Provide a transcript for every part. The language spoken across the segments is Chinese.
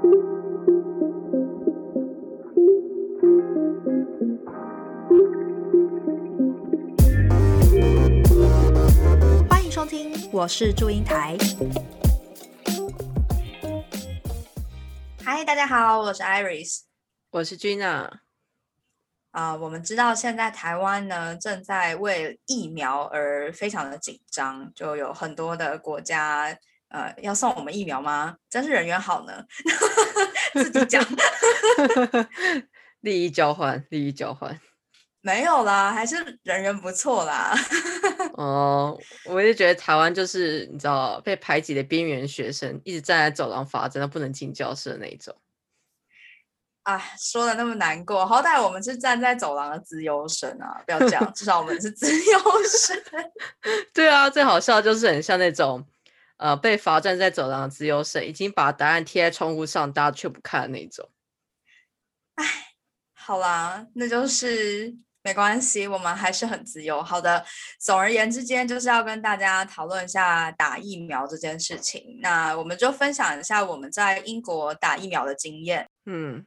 欢迎收听，我是祝英台。嗨，大家好，我是 Iris，我是 Gina。啊，我们知道现在台湾呢正在为疫苗而非常的紧张，就有很多的国家呃要送我们疫苗吗？真是人缘好呢，自己讲，利益交换，利益交换，没有啦，还是人缘不错啦。哦，我就觉得台湾就是你知道被排挤的边缘学生，一直站在走廊发真的不能进教室的那一种。啊，说的那么难过，好歹我们是站在走廊的自由生啊！不要这样，至少我们是自由生。对啊，最好笑就是很像那种呃被罚站在走廊的自由生，已经把答案贴在窗户上，大家却不看的那种。哎，好啦，那就是没关系，我们还是很自由。好的，总而言之，今天就是要跟大家讨论一下打疫苗这件事情。那我们就分享一下我们在英国打疫苗的经验。嗯。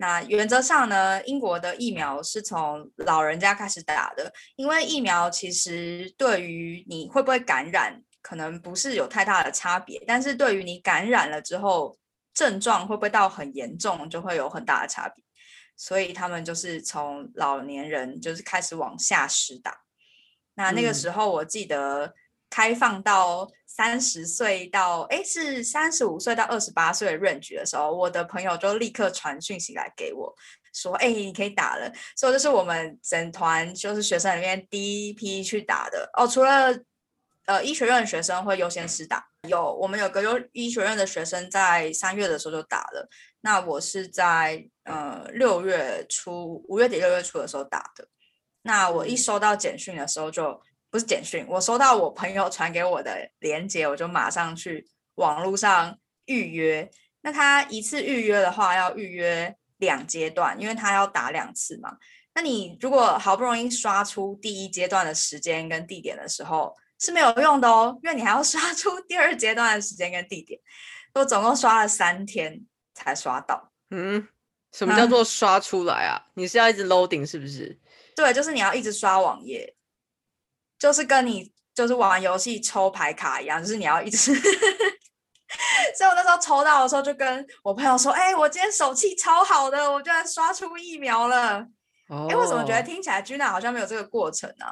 那原则上呢，英国的疫苗是从老人家开始打的，因为疫苗其实对于你会不会感染，可能不是有太大的差别，但是对于你感染了之后，症状会不会到很严重，就会有很大的差别。所以他们就是从老年人就是开始往下施打。那那个时候我记得。开放到三十岁到哎是三十五岁到二十八岁的 range 的时候，我的朋友就立刻传讯息来给我，说哎你可以打了，所以这是我们整团就是学生里面第一批去打的哦。除了呃医学院的学生会优先施打，有我们有个优医学院的学生在三月的时候就打了，那我是在呃六月初五月底六月初的时候打的，那我一收到简讯的时候就。不是简讯，我收到我朋友传给我的链接，我就马上去网络上预约。那他一次预约的话，要预约两阶段，因为他要打两次嘛。那你如果好不容易刷出第一阶段的时间跟地点的时候，是没有用的哦，因为你还要刷出第二阶段的时间跟地点。我总共刷了三天才刷到。嗯，什么叫做刷出来啊？你是要一直 loading 是不是？对，就是你要一直刷网页。就是跟你就是玩游戏抽牌卡一样，就是你要一直。所以我那时候抽到的时候，就跟我朋友说：“哎，我今天手气超好的，我居然刷出疫苗了。”哎，我怎么觉得听起来 Gina 好像没有这个过程呢？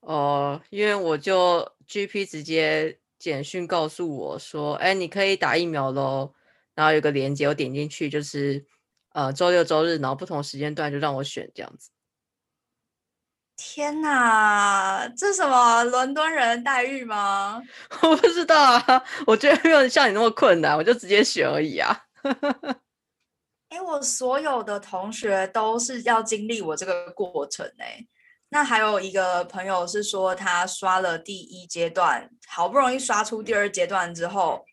哦，因为我就 GP 直接简讯告诉我说：“哎，你可以打疫苗喽。”然后有个链接，我点进去就是呃周六周日，然后不同时间段就让我选这样子。天哪，这什么伦敦人待遇吗？我不知道啊，我觉得没有像你那么困难，我就直接选而已啊。哎，我所有的同学都是要经历我这个过程哎。那还有一个朋友是说，他刷了第一阶段，好不容易刷出第二阶段之后，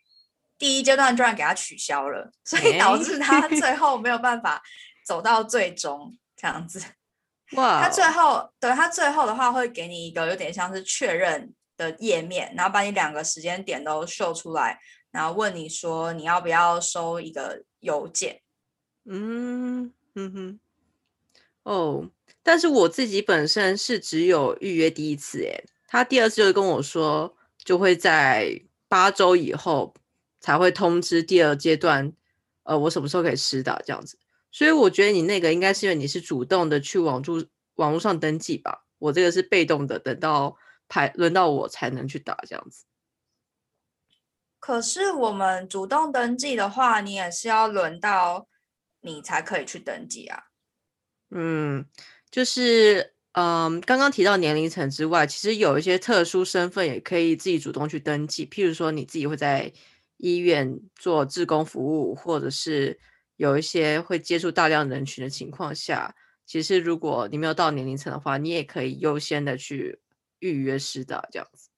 第一阶段居然给他取消了，所以导致他最 后没有办法走到最终这样子。哇！他最后，对他最后的话会给你一个有点像是确认的页面，然后把你两个时间点都秀出来，然后问你说你要不要收一个邮件。嗯嗯哼。哦，但是我自己本身是只有预约第一次，诶，他第二次就跟我说，就会在八周以后才会通知第二阶段，呃，我什么时候可以施打这样子。所以我觉得你那个应该是因为你是主动的去网住网络上登记吧，我这个是被动的，等到排轮到我才能去打这样子。可是我们主动登记的话，你也是要轮到你才可以去登记啊。嗯，就是嗯，刚刚提到年龄层之外，其实有一些特殊身份也可以自己主动去登记，譬如说你自己会在医院做志工服务，或者是。有一些会接触大量人群的情况下，其实如果你没有到年龄层的话，你也可以优先的去预约施打这样子。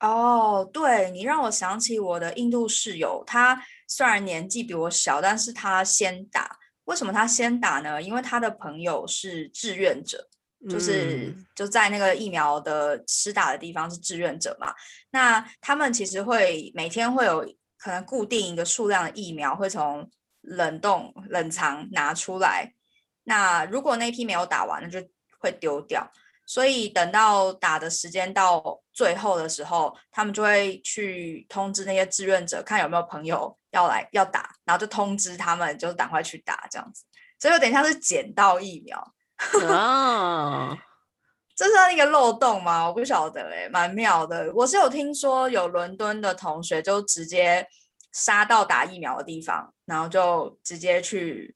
哦，对你让我想起我的印度室友，他虽然年纪比我小，但是他先打。为什么他先打呢？因为他的朋友是志愿者，就是就在那个疫苗的施打的地方是志愿者嘛。那他们其实会每天会有可能固定一个数量的疫苗会从冷冻冷藏拿出来。那如果那批没有打完，那就会丢掉。所以等到打的时间到最后的时候，他们就会去通知那些志愿者，看有没有朋友要来要打，然后就通知他们，就赶快去打这样子。所以有点像是捡到疫苗啊，这是那个漏洞吗？我不晓得哎，蛮妙的。我是有听说有伦敦的同学就直接杀到打疫苗的地方，然后就直接去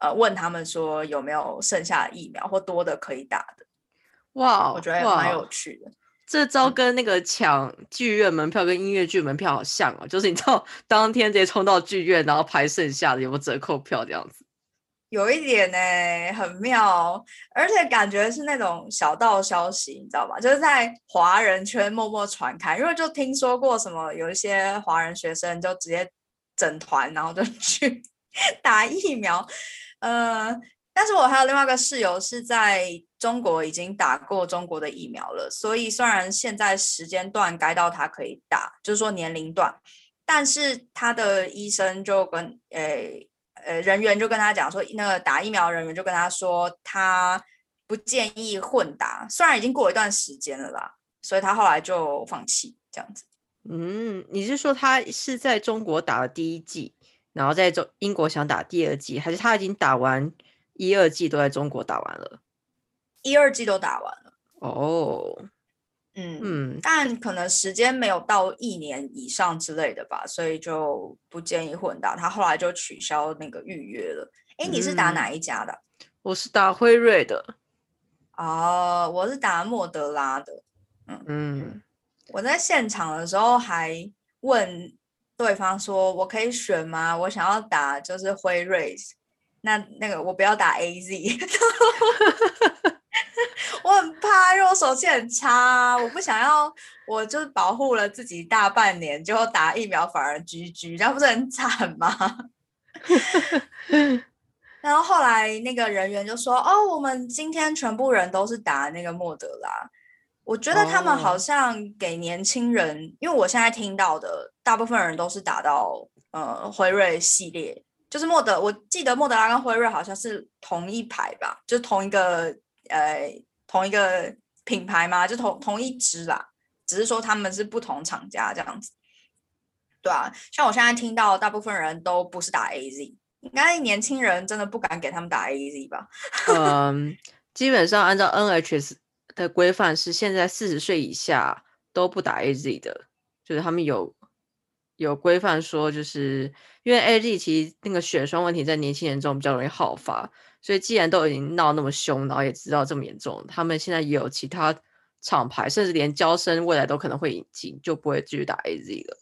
呃问他们说有没有剩下的疫苗或多的可以打的。哇，我觉得蛮有趣的。这招跟那个抢剧院门票跟音乐剧门票好像哦，就是你知道当天直接冲到剧院，然后排剩下的有没有折扣票这样子。有一点呢，很妙，而且感觉是那种小道消息，你知道吧？就是在华人圈默默传开，因为就听说过什么有一些华人学生就直接整团，然后就 去打疫苗，呃。但是我还有另外一个室友是在中国已经打过中国的疫苗了，所以虽然现在时间段该到他可以打，就是说年龄段，但是他的医生就跟诶呃人员就跟他讲说，那个打疫苗人员就跟他说，他不建议混打，虽然已经过一段时间了啦，所以他后来就放弃这样子。嗯，你是说他是在中国打了第一剂，然后在中英国想打第二剂，还是他已经打完？一二季都在中国打完了，一二季都打完了哦，嗯嗯，但可能时间没有到一年以上之类的吧，所以就不建议混打。他后来就取消那个预约了。哎，你是打哪一家的？我是打辉瑞的。哦，我是打莫德拉的。嗯嗯，我在现场的时候还问对方说：“我可以选吗？我想要打就是辉瑞。”那那个我不要打 A Z，我很怕，因为我手气很差，我不想要，我就是保护了自己大半年，结果打疫苗反而 G G，这样不是很惨吗？然后后来那个人员就说：“哦，我们今天全部人都是打那个莫德拉，我觉得他们好像给年轻人，因为我现在听到的大部分人都是打到呃辉瑞系列。”就是莫德，我记得莫德拉跟辉瑞好像是同一排吧，就是同一个呃同一个品牌嘛，就同同一支啦，只是说他们是不同厂家这样子。对啊，像我现在听到大部分人都不是打 A Z，应该年轻人真的不敢给他们打 A Z 吧？嗯，基本上按照 N H S 的规范是现在四十岁以下都不打 A Z 的，就是他们有。有规范说，就是因为 A Z 其实那个血栓问题在年轻人中比较容易好发，所以既然都已经闹那么凶，然后也知道这么严重，他们现在也有其他厂牌，甚至连交生未来都可能会引进，就不会继续打 A Z 了。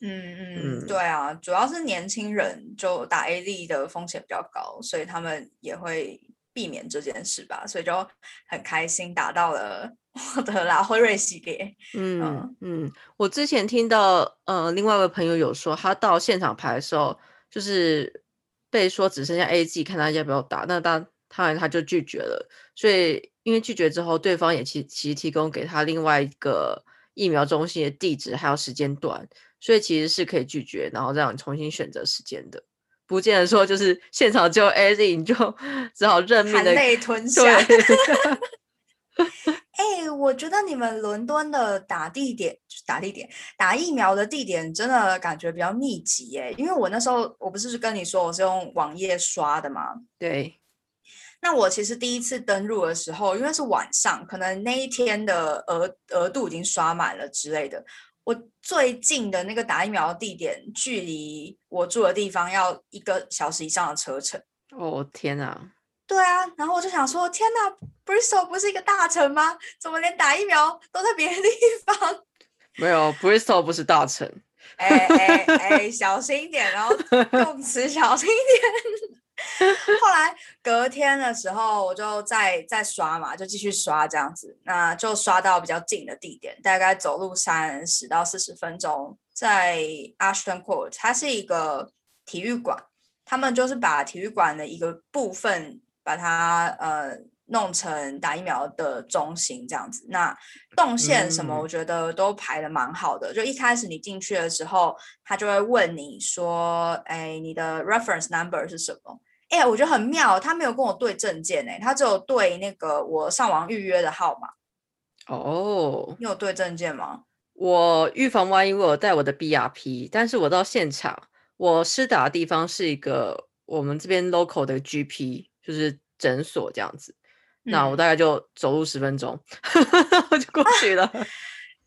嗯嗯，对啊，主要是年轻人就打 A Z 的风险比较高，所以他们也会避免这件事吧，所以就很开心打到了。我的拉辉瑞系列，嗯嗯，我之前听到，呃，另外一位朋友有说，他到现场排的时候，就是被说只剩下 A G，看他要不要打，那当当然他就拒绝了。所以因为拒绝之后，对方也其其实提供给他另外一个疫苗中心的地址还有时间段，所以其实是可以拒绝，然后让你重新选择时间的，不见得说就是现场只有 A G，你就 只好认命的含泪吞下。哎，我觉得你们伦敦的打地点，打地点打疫苗的地点，真的感觉比较密集耶。因为我那时候我不是跟你说我是用网页刷的吗？对。那我其实第一次登录的时候，因为是晚上，可能那一天的额额度已经刷满了之类的。我最近的那个打疫苗的地点，距离我住的地方要一个小时以上的车程。哦天哪！对啊，然后我就想说，天哪，Bristol 不是一个大城吗？怎么连打疫苗都在别的地方？没有，Bristol 不是大城。哎哎哎，小心一点，然后用词小心一点。后来隔天的时候，我就再再刷嘛，就继续刷这样子，那就刷到比较近的地点，大概走路三十到四十分钟，在 Ashton Court，它是一个体育馆，他们就是把体育馆的一个部分。把它呃弄成打疫苗的中心这样子。那动线什么，嗯我觉得都排的蛮好的。就一开始你进去的时候，他就会问你说：“哎，你的 reference number 是什么？”哎，我觉得很妙，他没有跟我对证件，哎，他只有对那个我上网预约的号码。哦，你有对证件吗？我预防万一，我有带我的 BRP，但是我到现场，我施打的地方是一个我们这边 local 的 GP，就是诊所这样子。那我嗯大概就走路十分钟，我就过去了，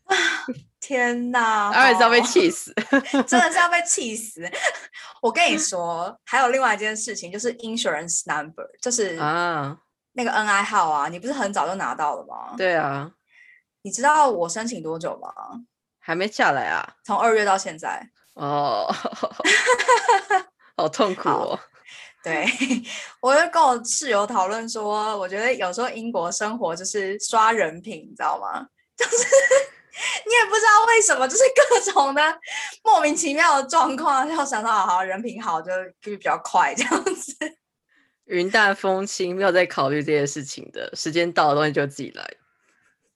天哪，而且是要被好气死。真的是要被气死！我跟你说，还有另外一件事情，就是 insurance number，就是啊，那个 NI 号啊，你不是很早就拿到了吗？，对啊，你知道我申请多久吗？还没下来啊。从二月到现在。哦，好痛苦哦。对，我就跟我室友讨论说，我觉得有时候英国生活就是刷人品，你知道吗？就是你也不知道为什么，就是各种的莫名其妙的状况，就想到好人品好就就比较快这样子。云淡风轻，没有在考虑这些事情的，时间到了东西就自己来。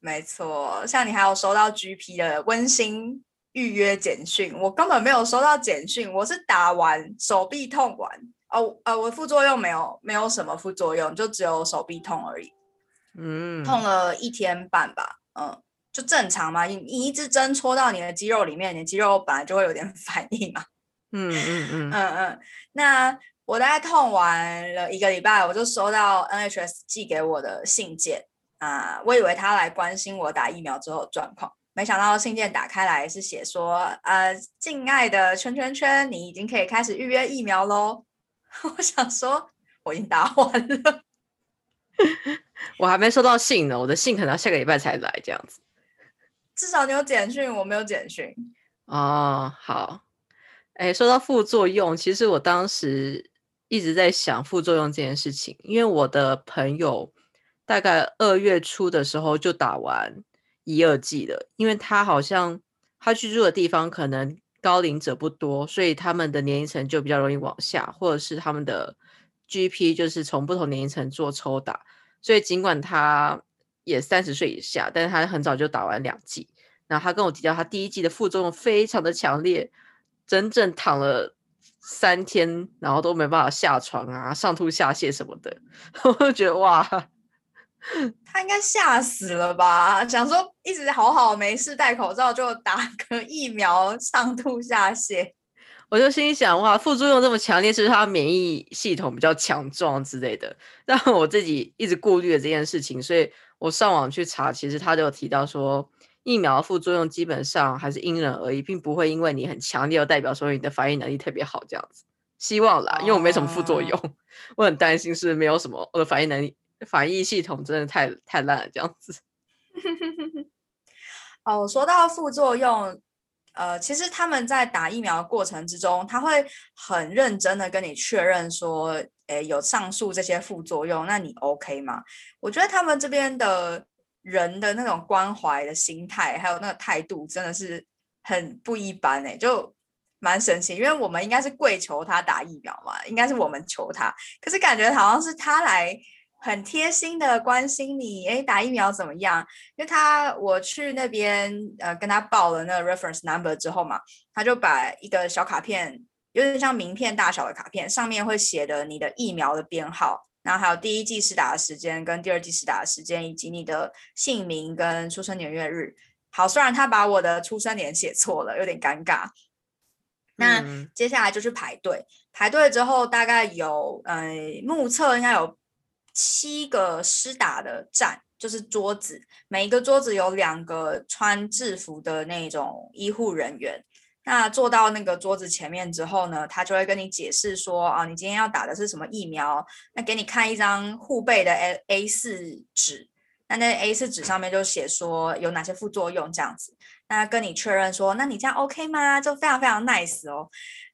没错，像你还有收到 GP 的温馨预约简讯，我根本没有收到简讯，我是打完手臂痛完，哦呃，我副作用没有没有什么副作用，就只有手臂痛而已，嗯，痛了一天半吧，嗯，就正常嘛，你你一支针戳到你的肌肉里面，你的肌肉本来就会有点 反应嘛，嗯嗯嗯，嗯嗯，那我大概痛完了一个礼拜，我就收到 NHS 寄给我的信件啊、我以为他来关心我打疫苗之后的状况，没想到信件打开来是写说，呃，敬爱的圈圈圈，你已经可以开始预约疫苗喽。我想说，我已经打完了，我还没收到信呢，我的信可能要下个礼拜才来这样子。至少你有简讯，我没有简讯。哦，好。哎，说到副作用，其实我当时一直在想副作用这件事情，因为我的朋友大概二月初的时候就打完一二季了，因为他好像他居住的地方可能高龄者不多，所以他们的年龄层就比较容易往下，或者是他们的 GP 就是从不同年龄层做抽打，所以尽管他也三十岁以下，但是他很早就打完两剂。然后他跟我提到，他第一季的副作用非常的强烈，整整躺了三天，然后都没办法下床啊，上吐下泻什么的。我就觉得哇，他应该吓死了吧？想说一直好好没事戴口罩，就打个 疫苗上吐下泻。我就心里想哇，副作用这么强烈，是不是他免疫系统比较强壮之类的？但我自己一直顾虑了这件事情，所以我上网去查，其实他就有提到说，疫苗副作用基本上还是因人而异，并不会因为你很强烈，就代表说你的反应能力特别好这样子。希望啦，因为我没什么副作用，我很担心是没有什么我的反应能力、反应系统真的太太烂了这样子。哦，说到副作用，呃，其实他们在打疫苗的过程之中，他会很认真的跟你确认说，诶，有上述这些副作用，那你 OK 吗？我觉得他们这边的人的那种关怀的心态，还有那个态度，真的是很不一般诶，就蛮神奇。因为我们应该是跪求他打疫苗嘛，应该是我们求他，可是感觉好像是他来很贴心的关心你，诶，打疫苗怎么样？因为他我去那边呃跟他报了那个 reference number 之后嘛，他就把一个小卡片，有点像名片大小的卡片，上面会写的你的疫苗的编号，然后还有第一剂施打的时间跟第二剂施打的时间，以及你的姓名跟出生年月日。好，虽然他把我的出生年写错了，有点尴尬。那嗯接下来就是排队，排队之后大概有呃目测应该有七个施打的站，就是桌子，每一个桌子有两个穿制服的那种医护人员。那坐到那个桌子前面之后呢，他就会跟你解释说啊，你今天要打的是什么疫苗，那给你看一张护背的 A A 四纸，那那 A 四纸上面就写说有哪些副作用这样子。那跟你确认说，那你这样 OK 吗？就非常非常 nice 哦。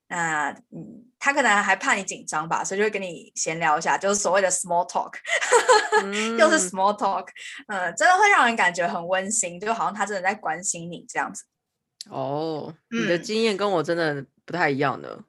那嗯，他可能还怕你紧张吧，所以就会跟你闲聊一下，就是所谓的 small talk，又是嗯 small talk，嗯，真的会让人感觉很温馨，就好像他真的在关心你这样子。哦，你的嗯经验跟我真的不太一样呢。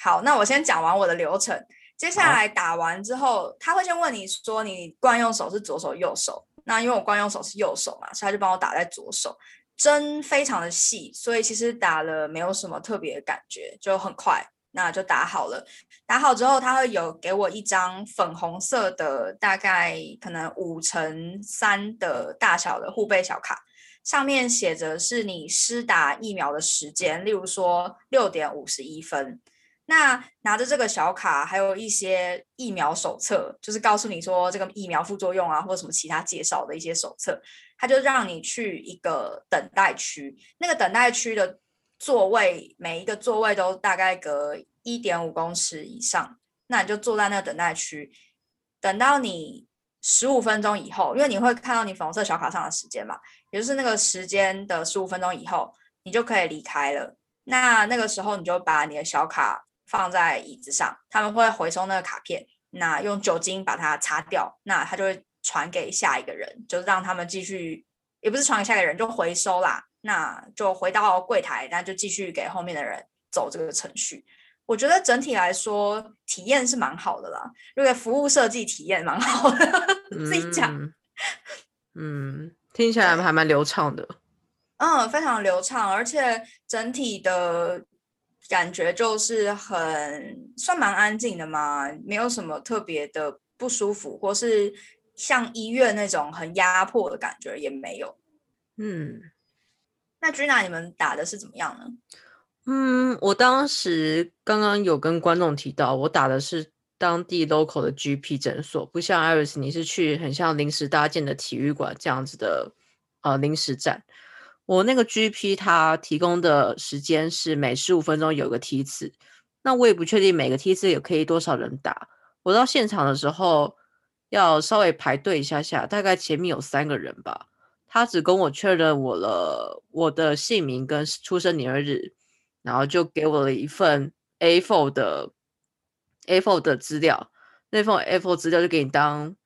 好，那我先讲完我的流程。接下来打完之后，他会先问你说你惯用手是左手右手。那因为我惯用手是右手嘛，所以他就帮我打在左手，针非常的细，所以其实打了没有什么特别的感觉，就很快，那就打好了。打好之后，他会有给我一张粉红色的，大概可能五乘三的大小的护背小卡，上面写着是你施打疫苗的时间，例如说六点五十一分。那拿着这个小卡，还有一些疫苗手册，就是告诉你说这个疫苗副作用啊，或者什么其他介绍的一些手册，他就让你去一个等待区。那个等待区的座位，每一个座位都大概隔一点五公尺以上，那你就坐在那个等待区，等到你十五分钟以后，因为你会看到你粉红色小卡上的时间嘛，也就是那个时间的十五分钟以后，你就可以离开了。那那个时候，你就把你的小卡。放在椅子上，他们会回收那个卡片，那用酒精把它擦掉，那他就会传给下一个人，就让他们继续，也不是传给下一个人，就回收啦，那就回到柜台，那就继续给后面的人走这个程序。我觉得整体来说体验是蛮好的啦，因为服务设计体验蛮好的，自己讲，嗯，听起来还蛮流畅的，嗯，非常流畅，而且整体的。感觉就是很算蛮安静的嘛，没有什么特别的不舒服，或是像医院那种很压迫的感觉也没有。嗯，那 Gina 你们打的是怎么样呢？嗯，我当时刚刚有跟观众提到，我打的是当地 local 的 GP 诊所，不像 Iris 你是去很像临时搭建的体育馆这样子的呃临时站。我那个 GP 他提供的时间是每十五分钟有个梯次，那我也不确定每个梯次也可以多少人打。我到现场的时候要稍微排队一下下，大概前面有三个人吧。他只跟我确认我了我的姓名跟出生年月日，然后就给我了一份 A4 的 A4 的资料。那份 A4 资料就给你当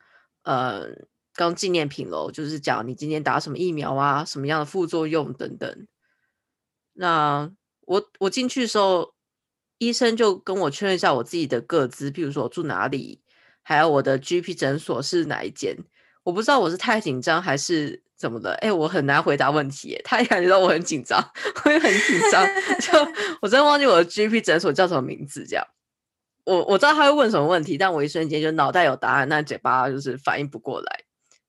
呃。刚纪念品喽，就是讲你今天打什么疫苗啊，什么样的副作用等等。那我我进去的时候，医生就跟我确认一下我自己的个资，譬如说我住哪里，还有我的 GP 诊所是哪一间。我不知道我是太紧张还是怎么的，哎，我很难回答问题，他也感觉到我很紧张，我也很紧张，就 我真的忘记我的 GP 诊所叫什么名字，这样。我我知道他会问什么问题，但我一瞬间就脑袋有答案，但嘴巴就是反应不过来。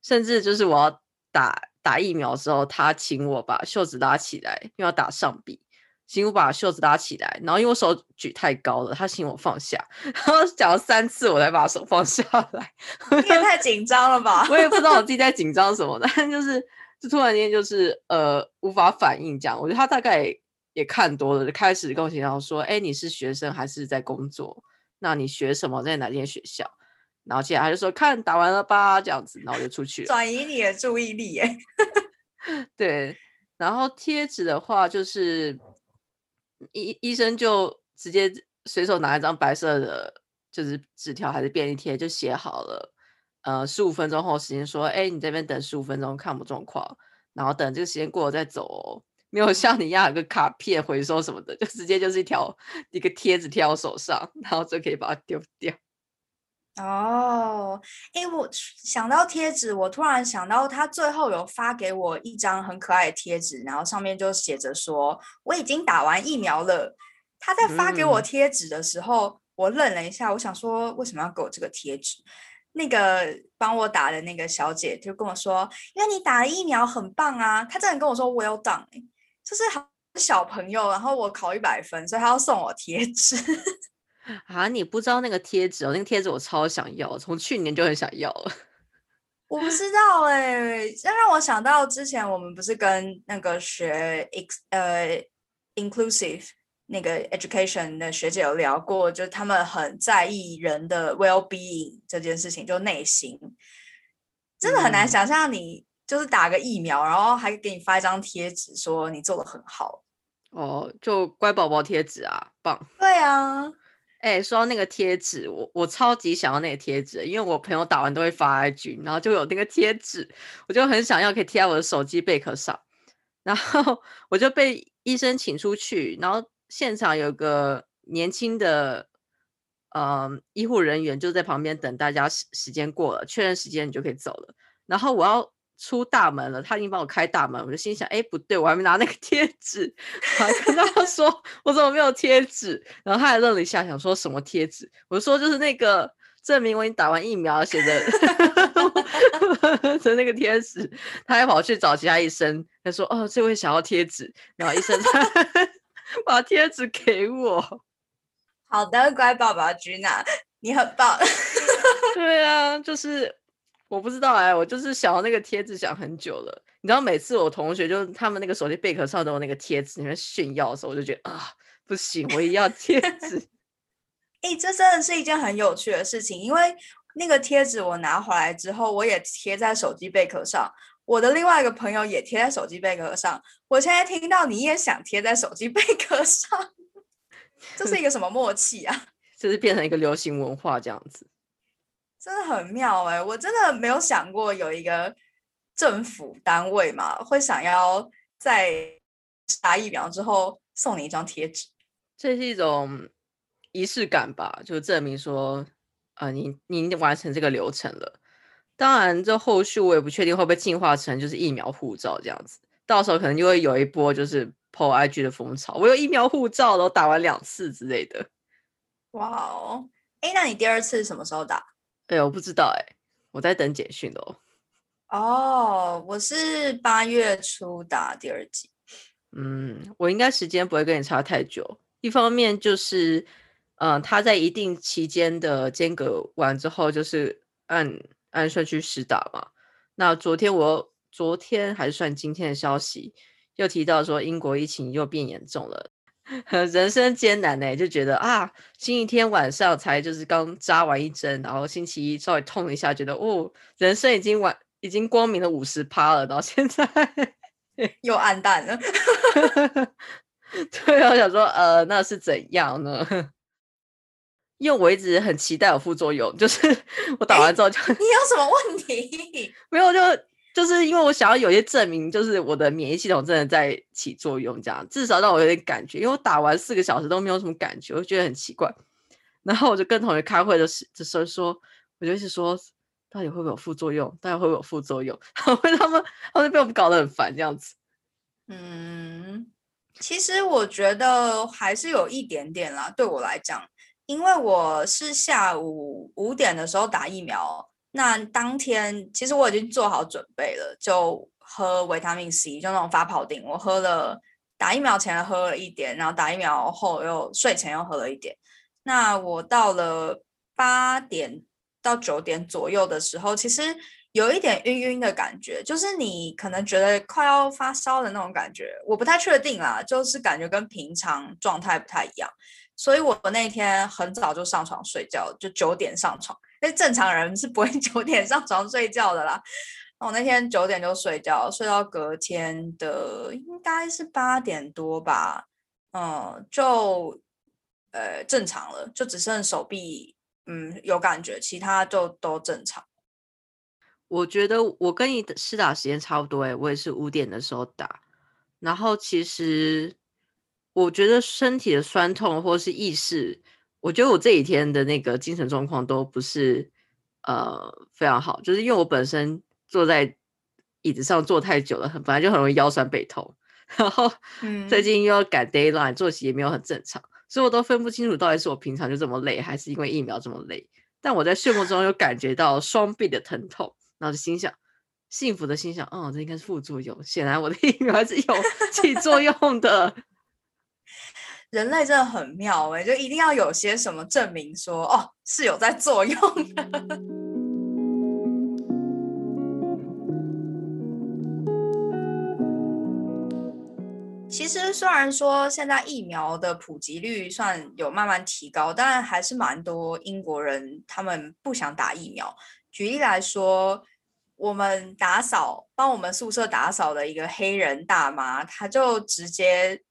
甚至就是我要打打疫苗的时候，他请我把袖子拉起来，因为要打上臂，请我把袖子拉起来。然后因为我手举太高了，他请我放下。然后讲了三次，我才把手放下来。你也太紧张了吧？我也不知道我自己在紧张什么，但就是就突然间就是呃无法反应这样。我觉得他大概也看多了，就开始跟我讲说：“哎，你是学生还是在工作？那你学什么？在哪间学校？”然后接下来他就说：“看打完了吧，这样子。”然后我就出去转移你的注意力，哎，对。然后贴纸的话，就是医医生就直接随手拿一张白色的，就是纸条还是便利贴，就写好了。呃，十五分钟后时间说：“哎，你这边等十五分钟，看我状况。然后等这个时间过了再走哦。没有像你一样有个卡片回收什么的，就直接就是一条一个贴纸贴我手上，然后就可以把它丢掉。”哦，哎，我想到贴纸，我突然想到他最后有发给我一张很可爱的贴纸，然后上面就写着说我已经打完疫苗了。他在发给我贴纸的时候，我愣了一下，我想说为什么要给我这个贴纸？那个帮我打的那个小姐就跟我说，因为你打了疫苗很棒啊。他真的跟我说 Well done，就是好小朋友，然后我考一百分，所以他要送我贴纸。啊，你不知道那个贴纸哦？那个贴纸我超想要，从去年就很想要了。我不知道哎，这让我想到之前我们不是跟那个学 ex 呃 inclusive 那个 education 的学姐有聊过，就是他们很在意人的 well being 这件事情，就内心真的很难想象你就是打个疫苗，然后还给你发一张贴纸，说你做的很好。哦，就乖宝宝贴纸啊，棒。对啊。哎，说到那个贴纸，我我超级想要那个贴纸，因为我朋友打完都会发 IG，然后就有那个贴纸，我就很想要可以贴在我的手机贝壳上。然后我就被医生请出去，然后现场有个年轻的呃，医护人员就在旁边等大家时时间过了，确认时间你就可以走了。然后我要出大门了，他已经帮我开大门，我就心想，哎，不对，我还没拿那个 贴纸，我还跟他说我怎么没有贴纸，然后他还愣了一下，想说什么贴纸？我说就是那个证明我已经打完疫苗写的的 那个贴纸，他还跑去找其他医生，他说哦，这位想要贴纸，然后医生才 把贴纸给我。好的，乖宝宝君娜，你很棒。对啊，就是我不知道哎，我就是想要那个贴纸想很久了。你知道，每次我同学就他们那个手机贝壳上都有那个贴纸，你们炫耀的时候，我就觉得啊，不行，我也要贴 纸。哎，这真的是一件很有趣的事情，因为那个贴纸我拿回来之后，我也贴在手机贝壳上。我的另外一个朋友也贴在手机贝壳上。我现在听到你也想贴在手机贝壳上。这是一个什么默契啊？就是变成一个流行文化这样子，真的很妙哎！我真的没有想过有一个政府单位嘛，会想要在打疫苗之后送你一张贴纸，这是一种仪式感吧？就证明说，呃，你你完成这个流程了。当然，这后续我也不确定会不会进化成就是疫苗护照这样子，到时候可能就会有一波就是。PO IG 的风潮，我有疫苗护照都打完两次之类的。哇哦，哎，那你第二次什么时候打？哎，我不知道哎，我在等简讯哦。哦，我是八月初打第二季。嗯，我应该时间不会跟你差太久。一方面就是，嗯，他在一定期间的间隔完之后，就是按按顺序实打嘛。那昨天我昨天还是算今天的消息。又提到说英国疫情又变严重了，人生艰难呢，就觉得啊，星期天晚上才就是刚扎完一针，然后星期一稍微痛一下，觉得哦，人生已经完已经光明了五十趴了，到现在又暗淡了。对啊，我想说，呃，那是怎样呢？因为我一直很期待有副作用，就是 我打完之后就你有什么问题？没有就。就是因为我想要有些证明，就是我的免疫系统真的在起作用，这样至少让我有点感觉。因为我打完四个小时都没有什么感觉，我觉得很奇怪。然后我就跟同学开会的时的时候说，我就一直说，到底会不会有副作用？到底会不会有副作用？他们他们被我们搞得很烦，这样子。嗯，其实我觉得还是有一点点啦，对我来讲，因为我是下午五点的时候打疫苗。那当天其实我已经做好准备了，就喝维他命 C，就那种发泡锭。我喝了，打疫苗前喝了一点，然后打疫苗后又睡前又喝了一点。那我到了八点到九点左右的时候，其实有一点晕晕的感觉，就是你可能觉得快要发烧的那种感觉，我不太确定啦，就是感觉跟平常状态不太一样。所以我那天很早就上床睡觉，就九点上床。那正常人 是不会九点上床睡觉的啦。我那天九点就睡觉，睡到隔天的应该是八点多吧。嗯，就呃正常了，就只剩手臂嗯有感觉，其他就都正常。我觉得我跟你试打时间差不多诶，我也是五点的时候打。然后其实我觉得身体的酸痛或是意识。我觉得我这几天的那个精神状况都不是呃非常好，就是因为我本身坐在椅子上坐太久了，很本来就很容易腰酸背痛，然后最近又要赶 d a y l i n e 作息也没有很正常，所以我都分不清楚到底是我平常就这么累，还是因为疫苗这么累。但我在睡梦中又感觉到双臂的疼痛，然后就心想，幸福的心想，嗯，这应该是副作用，显然我的 疫苗还是有起作用的。人类真的很妙哎，就一定要有些什么证明说哦是有在作用的。其实虽然说现在疫苗的普及率算有慢慢提高，但还是蛮多英国人他们不想打疫苗。举例来说，我们打扫帮我们宿舍打扫的一个黑人大妈，她就直接。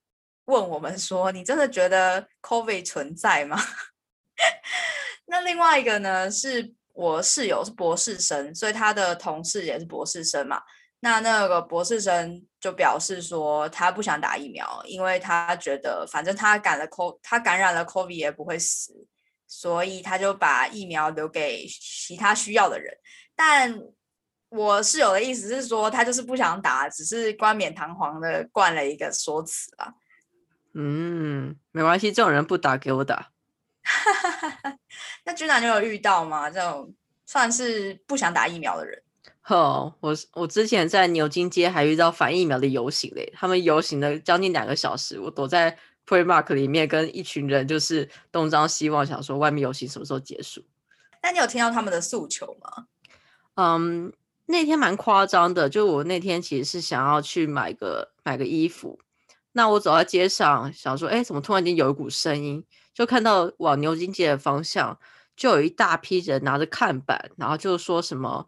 问我们说：“你真的觉得 COVID 存在吗？” 那另外一个呢，是我室友是博士生，所以他的同事也是博士生嘛。那那个博士生就表示说，他不想打疫苗，因为他觉得反正他感了 CO，他感染了 COVID 也不会死。所以他就把疫苗留给其他需要的人。但我室友的意思是说，他就是不想打，只是冠冕堂皇的冠了一个说辞啊。嗯，没关系，这种人不打给我打。那君南你有遇到吗？这种算是不想打疫苗的人？呵，我我之前在牛津街还遇到反疫苗的游行嘞，他们游行了将近两个小时，我躲在 Primark 里面跟一群人就是东张西望，想说外面游行什么时候结束。那你有听到他们的诉求吗？嗯，那天蛮夸张的，就我那天其实是想要去买个买个衣服，那我走在街上想说，哎，怎么突然间有一股声音，就看到往牛津街的方向就有一大批人拿着看板，然后就说什么。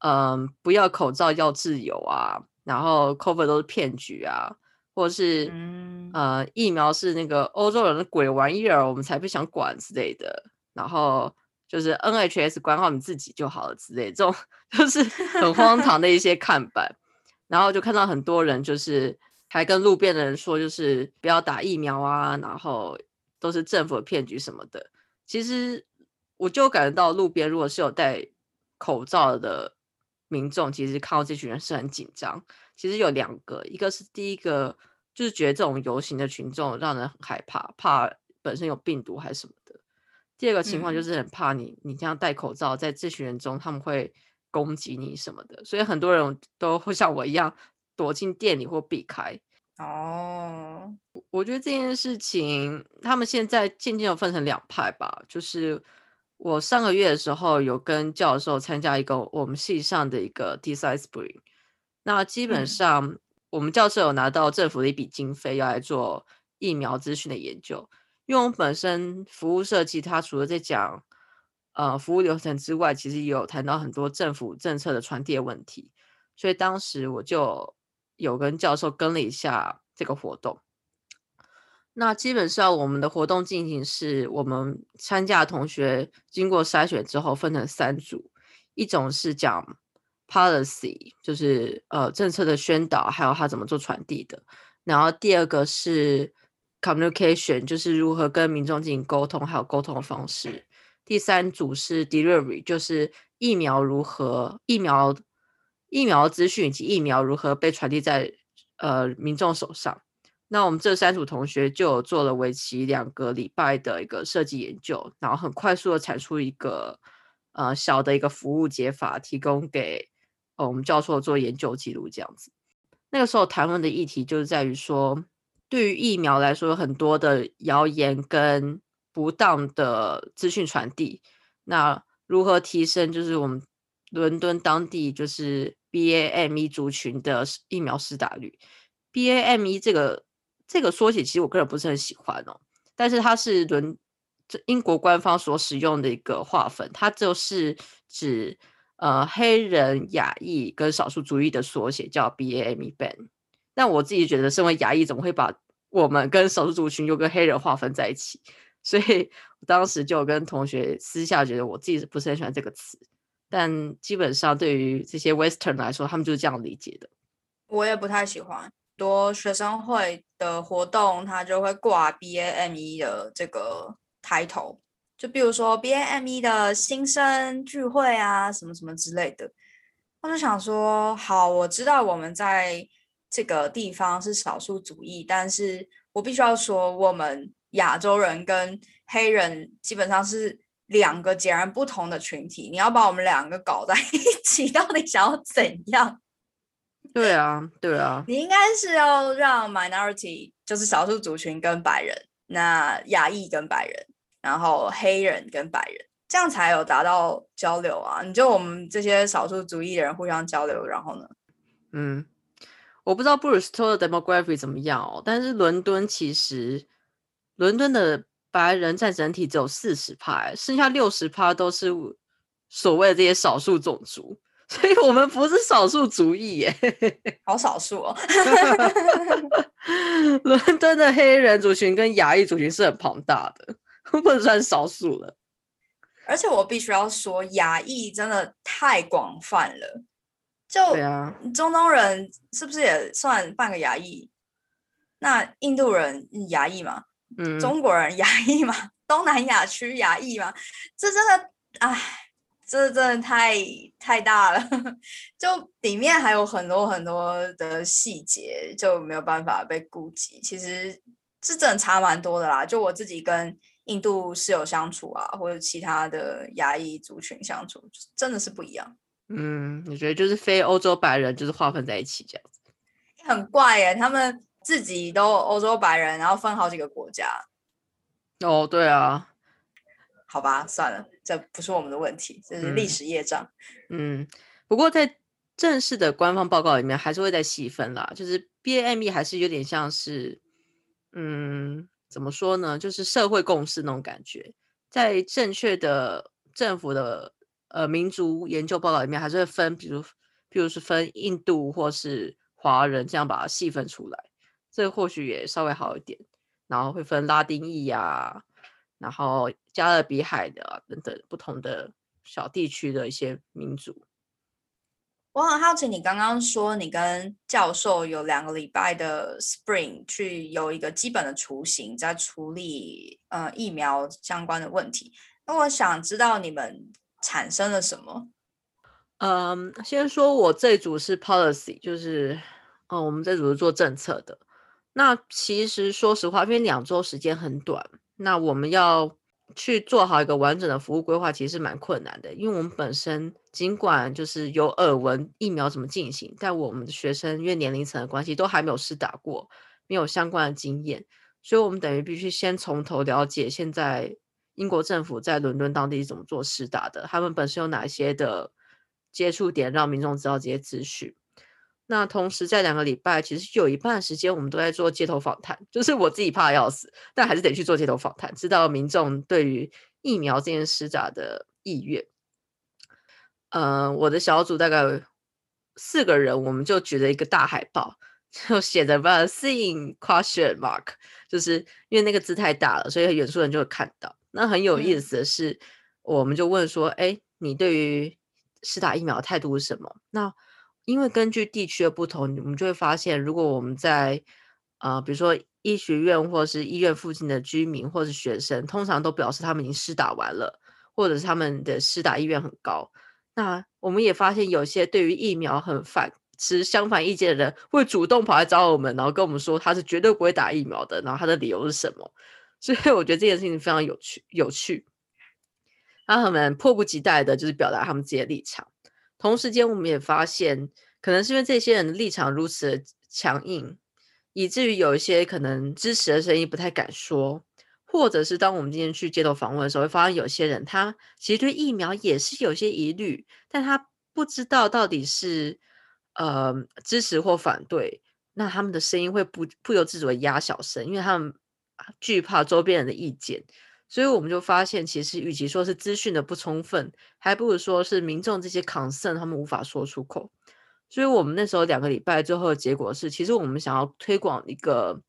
嗯，不要口罩要自由啊，然后 COVID 都是骗局啊，或者是呃疫苗是那个欧洲人的鬼玩意儿，我们才不想管之类的。然后就是 NHS 管好你自己就好了之类，这种 就是很荒唐的一些看板。然后就看到很多人就是还跟路边的人说，就是不要打疫苗啊，然后都是政府的骗局什么的。其实我就感觉到路边如果是有戴口罩的。民众其实看到这群人是很紧张。其实有两个，一个是第一个，就是觉得这种游行的群众让人很害怕，怕本身有病毒还是什么的。第二个情况就是很怕你，你这样戴口罩，在这群人中他们会攻击你什么的，所以很多人都会像我一样躲进店里或避开。哦，我觉得这件事情，他们现在渐渐有分成两派吧，就是。我上个月的时候有跟教授参加一个我们系上的一个 design spring，那基本上我们教授有拿到政府的一笔经费要来做疫苗资讯的研究，因为我们本身服务设计，它除了在讲呃服务流程之外，其实也有谈到很多政府政策的传递问题，所以当时我就有跟教授跟了一下这个活动。那基本上我们的活动进行是，我们参加的同学经过筛选之后分成三组，一种是讲 policy，就是呃政策的宣导，还有它怎么做传递的。然后第二个是 communication，就是如何跟民众进行沟通，还有沟通的方式。第三组是 delivery，就是疫苗如何疫苗疫苗资讯以及疫苗如何被传递在呃民众手上。那我们这三组同学就做了为期两个礼拜的一个设计研究，然后很快速的产出一个呃小的一个服务解法，提供给呃我们教授做研究记录这样子。那个时候谈论的议题就是在于说，对于疫苗来说，有很多的谣言跟不当的资讯传递，那如何提升就是我们伦敦当地就是 BAME 族群的疫苗施打率？BAME 这个。这个缩写其实我个人不是很喜欢哦，但是它是伦这英国官方所使用的一个划分，它就是指呃黑人、亚裔跟少数族裔的缩写，叫 BAME ban。但我自己觉得，身为亚裔，怎么会把我们跟少数族群又跟黑人划分在一起？所以我当时就跟同学私下觉得，我自己是不是很喜欢这个词。但基本上对于这些 Western 来说，他们就是这样理解的。我也不太喜欢。多学生会的活动，他就会挂 BAME 的这个抬头，就比如说 BAME 的新生聚会啊，什么什么之类的。我就想说，好，我知道我们在这个地方是少数主义，但是我必须要说，我们亚洲人跟黑人基本上是两个截然不同的群体，你要把我们两个搞在 一起，到底想要怎样？对啊，对啊，你应该是要让 minority 就是少数族群跟白人，那亚裔跟白人，然后黑人跟白人，这样才有达到交流啊！你就我们这些少数族裔的人互相交流，然后呢？嗯，我不知道布鲁斯托的 demography 怎么样哦，但是伦敦其实伦敦的白人占整体只有四十趴，剩下六十趴都是所谓的这些少数种族。所以我们不是少数族裔耶，好少数哦。伦敦的黑人族群跟亚裔族群是很庞大的，不能算少数了。而且我必须要说，亚裔真的太广泛了。就中东人是不是也算半个亚裔？那印度人亚裔嘛？嗯，中国人牙裔嘛？东南亚区牙裔嘛？这真的，哎，这真的太太大了，就里面还有很多很多的细节就没有办法被顾及。其实是真的差蛮多的啦。就我自己跟印度室友相处啊，或者其他的亚裔族群相处，真的是不一样。嗯，你觉得就是非欧洲白人就是划分在一起这样子，很怪耶，他们自己都欧洲白人，然后分好几个国家。哦，对啊，好吧，算了，这不是我们的问题，这是历史业障。嗯，不过在正式的官方报告里面还是会再细分啦，就是 BAME 还是有点像是，嗯，怎么说呢，就是社会共识那种感觉，在正确的政府的。呃，民族研究报告里面还是会分，比如，比如是分印度或是华人，这样把它细分出来，这或许也稍微好一点。然后会分拉丁裔啊，然后加勒比海的等等不同的小地区的一些民族。我很好奇，你刚刚说你跟教授有两个礼拜的 Spring 去有一个基本的雏形，在处理呃疫苗相关的问题。那我想知道你们。产生了什么？嗯，先说我这组是 policy，就是，哦，我们这组是做政策的。那其实说实话，因为两周时间很短，那我们要去做好一个完整的服务规划，其实是蛮困难的。因为我们本身尽管就是有耳闻疫苗怎么进行，但我们的学生因为年龄层的关系，都还没有试打过，没有相关的经验，所以我们等于必须先从头了解现在。英国政府在伦敦当地是怎么做试打的？他们本身有哪些的接触点，让民众知道这些资讯？那同时在两个礼拜，其实有一半时间我们都在做街头访谈，就是我自己怕要死，但还是得去做街头访谈，知道民众对于疫苗这件施打的意愿。嗯，我的小组大概四个人，我们就举了一个大海报，就写着 “vaccine question mark”，就是因为那个字太大了，所以远处人就会看到。那很有意思的是，我们就问说：“哎，你对于施打疫苗态度是什么？”那因为根据地区的不同，我们就会发现，如果我们在呃，比如说医学院或是医院附近的居民或是学生，通常都表示他们已经施打完了，或者是他们的施打意愿很高。那我们也发现，有些对于疫苗很反持相反意见的人，会主动跑来找我们，然后跟我们说他是绝对不会打疫苗的，然后他的理由是什么？所以我觉得这件事情非常有趣，有趣。他们迫不及待的，就是表达他们自己的立场。同时间，我们也发现，可能是因为这些人的立场如此的强硬，以至于有一些可能支持的声音不太敢说，或者是当我们今天去街头访问的时候，会发现有些人他其实对疫苗也是有些疑虑，但他不知道到底是呃支持或反对，那他们的声音会不不由自主的压小声，因为他们。惧怕周边人的意见，所以我们就发现，其实与其说是资讯的不充分，还不如说是民众这些 concern 他们无法说出口。所以我们那时候两个礼拜最后的结果是，其实我们想要推广一个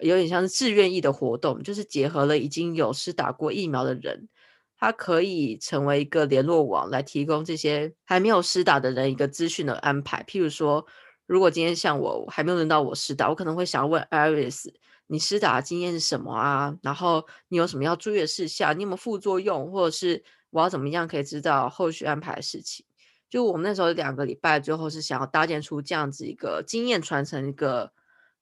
有点像是志愿意的活动，就是结合了已经有施打过疫苗的人，他可以成为一个联络网，来提供这些还没有施打的人一个资讯的安排。譬如说，如果今天像我还没有轮到我施打，我可能会想要问 Iris。你施打的经验是什么啊？然后你有什么要注意的事项？你有没有副作用？或者是我要怎么样可以知道后续安排的事情？就我们那时候两个礼拜，最后是想要搭建出这样子一个经验传承，一个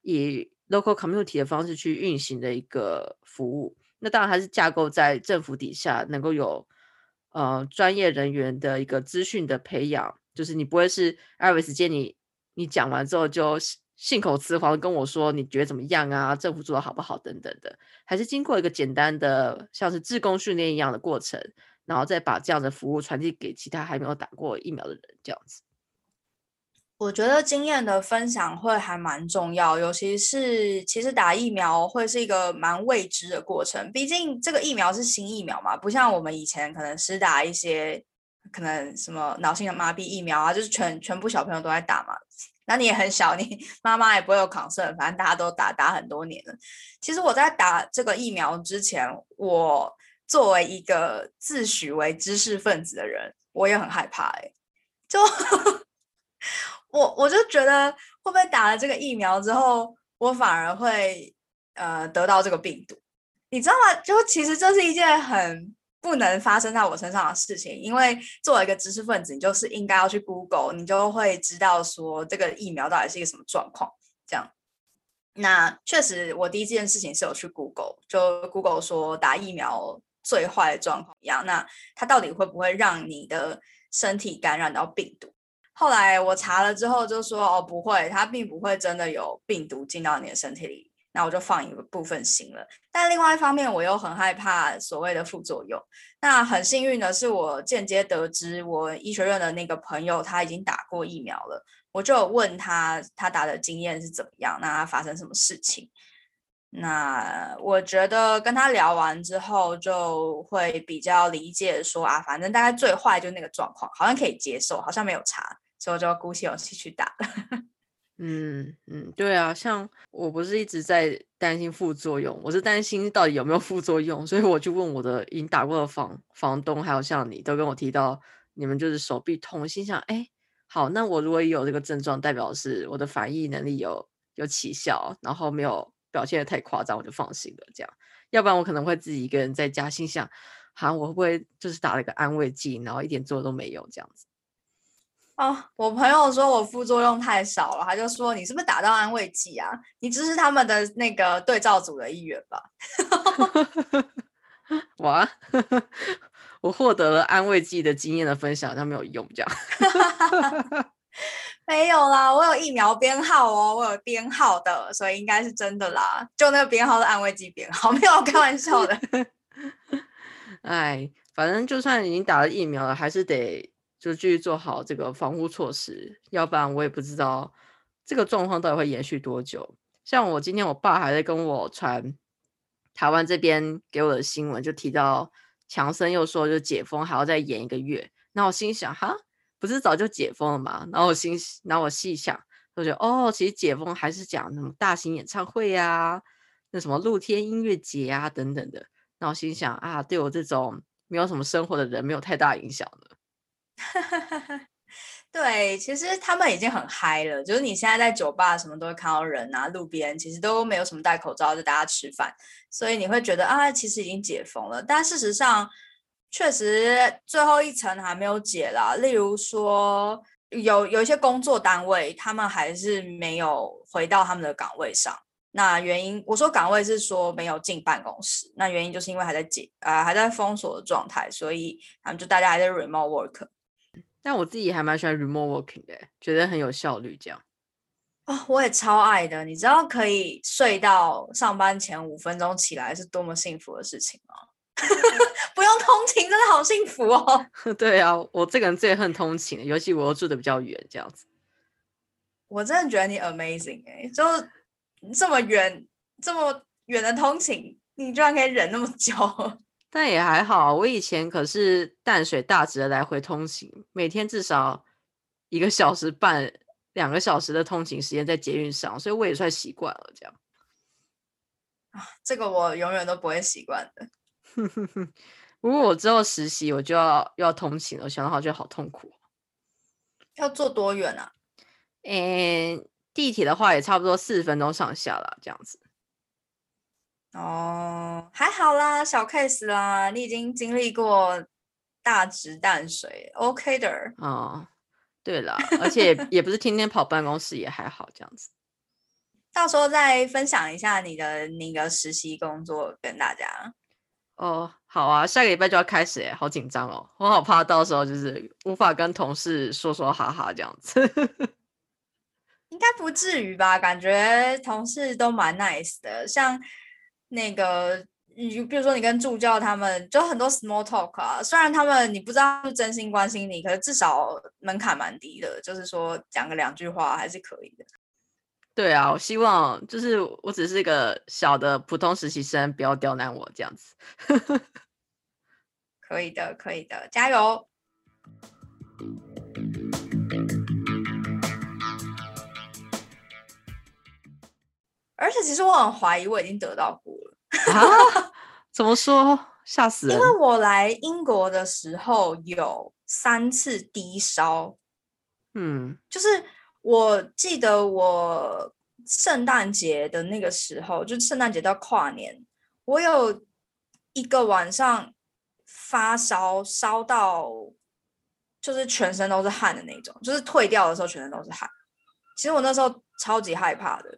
以 local community 的方式去运行的一个服务。那当然还是架构在政府底下，能够有呃专业人员的一个资讯的培养。就是你不会是艾维斯见你你讲完之后就。信口雌黄跟我说你觉得怎么样啊？政府做的好不好等等的，还是经过一个简单的像是自工训练一样的过程，然后再把这样的服务传递给其他还没有打过疫苗的人，这样子。我觉得经验的分享会还蛮重要，尤其是其实打疫苗会是一个蛮未知的过程，毕竟这个疫苗是新疫苗嘛，不像我们以前可能施打一些可能什么脑性的麻痹疫苗啊，就是全全部小朋友都在打嘛。那你也很小，你妈妈也不会有抗生反正大家都打打很多年了。其实我在打这个疫苗之前，我作为一个自诩为知识分子的人，我也很害怕。哎，就 我我就觉得会不会打了这个疫苗之后，我反而会呃得到这个病毒？你知道吗？就其实这是一件很不能发生在我身上的事情，因为作为一个知识分子，你就是应该要去 Google，你就会知道说这个疫苗到底是一个什么状况。这样，那确实我第一件事情是有去 Google，就 Google 说打疫苗最坏的状况一样，那它到底会不会让你的身体感染到病毒？后来我查了之后就说哦不会，它并不会真的有病毒进到你的身体里。那我就放一个部分心了，但另外一方面我又很害怕所谓的副作用。那很幸运的是，我间接得知我医学院的那个朋友他已经打过疫苗了，我就问他他打的经验是怎么样，那他发生什么事情？那我觉得跟他聊完之后，就会比较理解说啊，反正大概最坏就那个状况，好像可以接受，好像没有差，所以我就鼓起勇气去打了。嗯嗯，对啊，像我不是一直在担心副作用，我是担心到底有没有副作用，所以我就问我的已经打过的房房东，还有像你都跟我提到，你们就是手臂痛，心想，哎，好，那我如果有这个症状，代表是我的反应能力有有起效，然后没有表现的太夸张，我就放心了。这样，要不然我可能会自己一个人在家，心想，好，我会不会就是打了个安慰剂，然后一点作用都没有这样子。哦，我朋友说我副作用太少了，他就说你是不是打到安慰剂啊？你只是他们的那个对照组的一员吧？哇，我获得了安慰剂的经验的分享，但没有用，这样。没有啦，我有疫苗编号哦，我有编号的，所以应该是真的啦。就那个编号是安慰剂编号，没有开玩笑的。哎，反正就算已经打了疫苗了，还是得。就继续做好这个防护措施，要不然我也不知道这个状况到底会延续多久。像我今天，我爸还在跟我传台湾这边给我的新闻，就提到强生又说就解封还要再延一个月。那我心想，哈，不是早就解封了吗？然后我心，然后我细想，就觉得哦，其实解封还是讲什么大型演唱会呀，那什么露天音乐节啊等等的。那我心想啊，对我这种没有什么生活的人，没有太大影响的。哈哈哈对，其实他们已经很嗨了。就是你现在在酒吧什么都会看到人啊，路边其实都没有什么戴口罩，就大家吃饭，所以你会觉得啊，其实已经解封了。但事实上，确实最后一层还没有解啦。例如说，有有一些工作单位，他们还是没有回到他们的岗位上。那原因，我说岗位是说没有进办公室，那原因就是因为还在解啊，还在封锁的状态，所以他们就大家还在 remote work。但我自己还蛮喜欢 remote working 的，觉得很有效率。这样哦，我也超爱的。你知道可以睡到上班前五分钟起来是多么幸福的事情吗？不用通勤，真的好幸福哦。对啊，我这个人最恨通勤，尤其我又住的比较远，这样子。我真的觉得你 amazing 哎，就这么远，这么远的通勤，你居然可以忍那么久。但也还好，我以前可是淡水大直的来回通勤，每天至少一个小时半、两个小时的通勤时间在捷运上，所以我也算习惯了这样。啊，这个我永远都不会习惯的。如果我之后实习，我就要要通勤了，想到好觉得好痛苦。要坐多远啊？嗯，地铁的话也差不多四十分钟上下了，这样子。哦，还好啦，小 case 啦，你已经经历过大直淡水，OK 的。哦，对了，而且也不是天天跑办公室，也还好这样子。到时候再分享一下你的那个实习工作跟大家。哦，好啊，下个礼拜就要开始，哎，好紧张哦，我好怕到时候就是无法跟同事说说哈哈这样子。应该不至于吧？感觉同事都蛮 nice 的，像。那个，你比如说你跟助教他们就很多 small talk 啊，虽然他们你不知道是真心关心你，可是至少门槛蛮低的，就是说讲个两句话还是可以的。对啊，我希望就是我只是一个小的普通实习生，不要刁难我这样子。可以的，可以的，加油。而且其实我很怀疑我已经得到过了啊？怎么说？吓死人！因为我来英国的时候有三次低烧，嗯，就是我记得我圣诞节的那个时候，就圣诞节到跨年，我有一个晚上发烧，烧到就是全身都是汗的那种，就是退掉的时候全身都是汗。其实我那时候超级害怕的，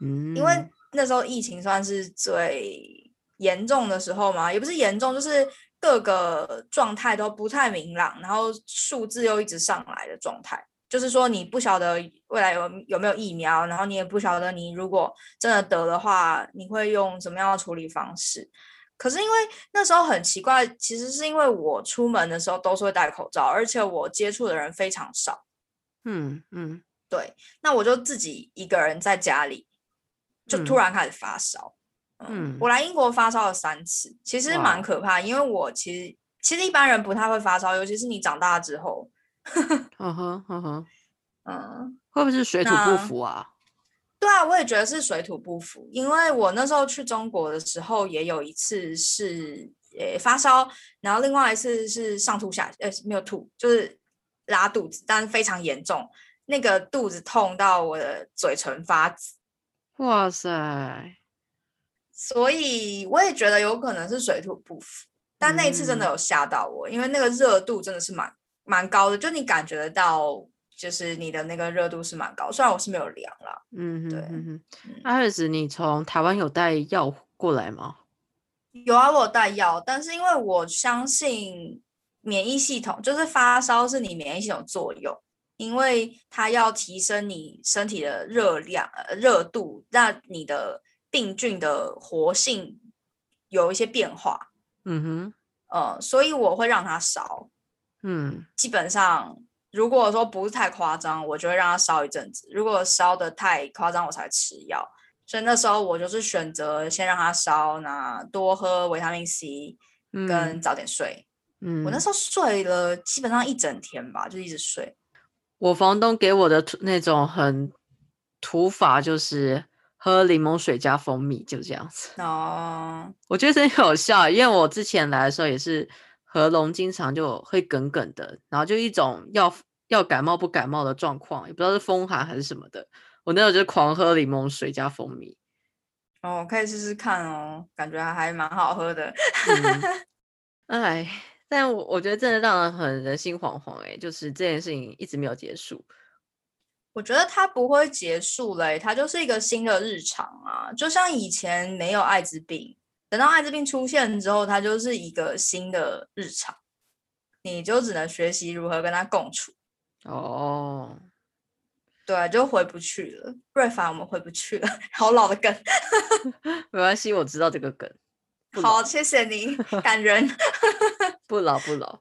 嗯，因为那时候疫情算是最严重的时候嘛，也不是严重，就是各个状态都不太明朗，然后数字又一直上来的状态。就是说，你不晓得未来有有没有疫苗，然后你也不晓得你如果真的得的话，你会用什么样的处理方式。可是因为那时候很奇怪，其实是因为我出门的时候都是会戴口罩，而且我接触的人非常少。嗯嗯，对，那我就自己一个人在家里，就突然开始发烧。嗯，我来英国发烧了三次，其实蛮可怕，因为我其实其实一般人不太会发烧，尤其是你长大之后。嗯哼，嗯哼，嗯，会不会是水土不服啊？对啊，我也觉得是水土不服，因为我那时候去中国的时候，也有一次是呃发烧，然后另外一次是上吐下呃没有吐，就是拉肚子，但非常严重，那个肚子痛到我的嘴唇发紫。哇塞！所以我也觉得有可能是水土不服，但那一次真的有吓到我，因为那个热度真的是蛮。蛮高的，就你感觉得到，就是你的那个热度是蛮高。虽然我是没有量啦，嗯，对。阿尔斯，你从台湾有带药过来吗？有啊，我有带药，但是因为我相信免疫系统，就是发烧是你免疫系统作用，因为它要提升你身体的热量、热度，让你的病菌的活性有一些变化。嗯哼，呃，所以我会让它烧。嗯，基本上，如果说不是太夸张，我就会让它烧一阵子。如果烧的太夸张，我才吃药。所以那时候我就是选择先让它烧，那多喝维他命 C，跟早点睡。嗯，我那时候睡了基本上一整天吧，就一直睡。我房东给我的那种很土法，就是喝柠檬水加蜂蜜，就这样子。哦，我觉得真有效，因为我之前来的时候也是。喉咙经常就会梗梗的，然后就一种要要感冒不感冒的状况，也不知道是风寒还是什么的。我那时候就狂喝柠檬水加蜂蜜。哦，可以试试看哦，感觉还蛮好喝的。哎，但我我觉得真的让人很人心惶惶哎，就是这件事情一直没有结束。我觉得它不会结束嘞，它就是一个新的日常啊，就像以前没有艾滋病。等到艾滋病出现之后，它就是一个新的日常，你就只能学习如何跟它共处。哦，对，就回不去了。瑞凡，我们回不去了，好老的梗。没关系，我知道这个梗。好，谢谢你，感人。不 老不老。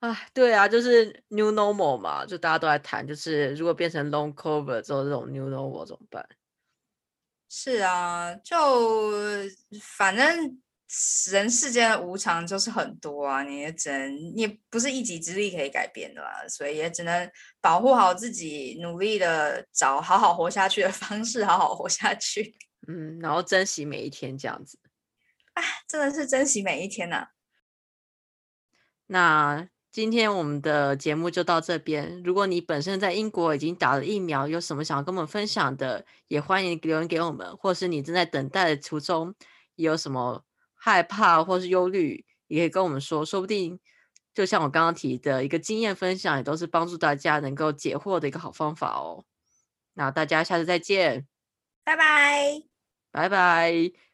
哎，对啊，就是 new normal 嘛，就大家都在谈，就是如果变成 long cover 之后，这种 new normal 怎么办？是啊，就反正人世间的无常就是很多啊，你也只能你不是一己之力可以改变的啦，所以也只能保护好自己，努力的找好好活下去的方式，好好活下去。嗯，然后珍惜每一天，这样子。哎，真的是珍惜每一天呐。那。今天我们的节目就到这边。如果你本身在英国已经打了疫苗，有什么想要跟我们分享的，也欢迎留言给我们。或是你正在等待的途中，有什么害怕或是忧虑，也可以跟我们说。说不定就像我刚刚提的一个经验分享，也都是帮助大家能够解惑的一个好方法哦。那大家下次再见，拜拜，拜拜。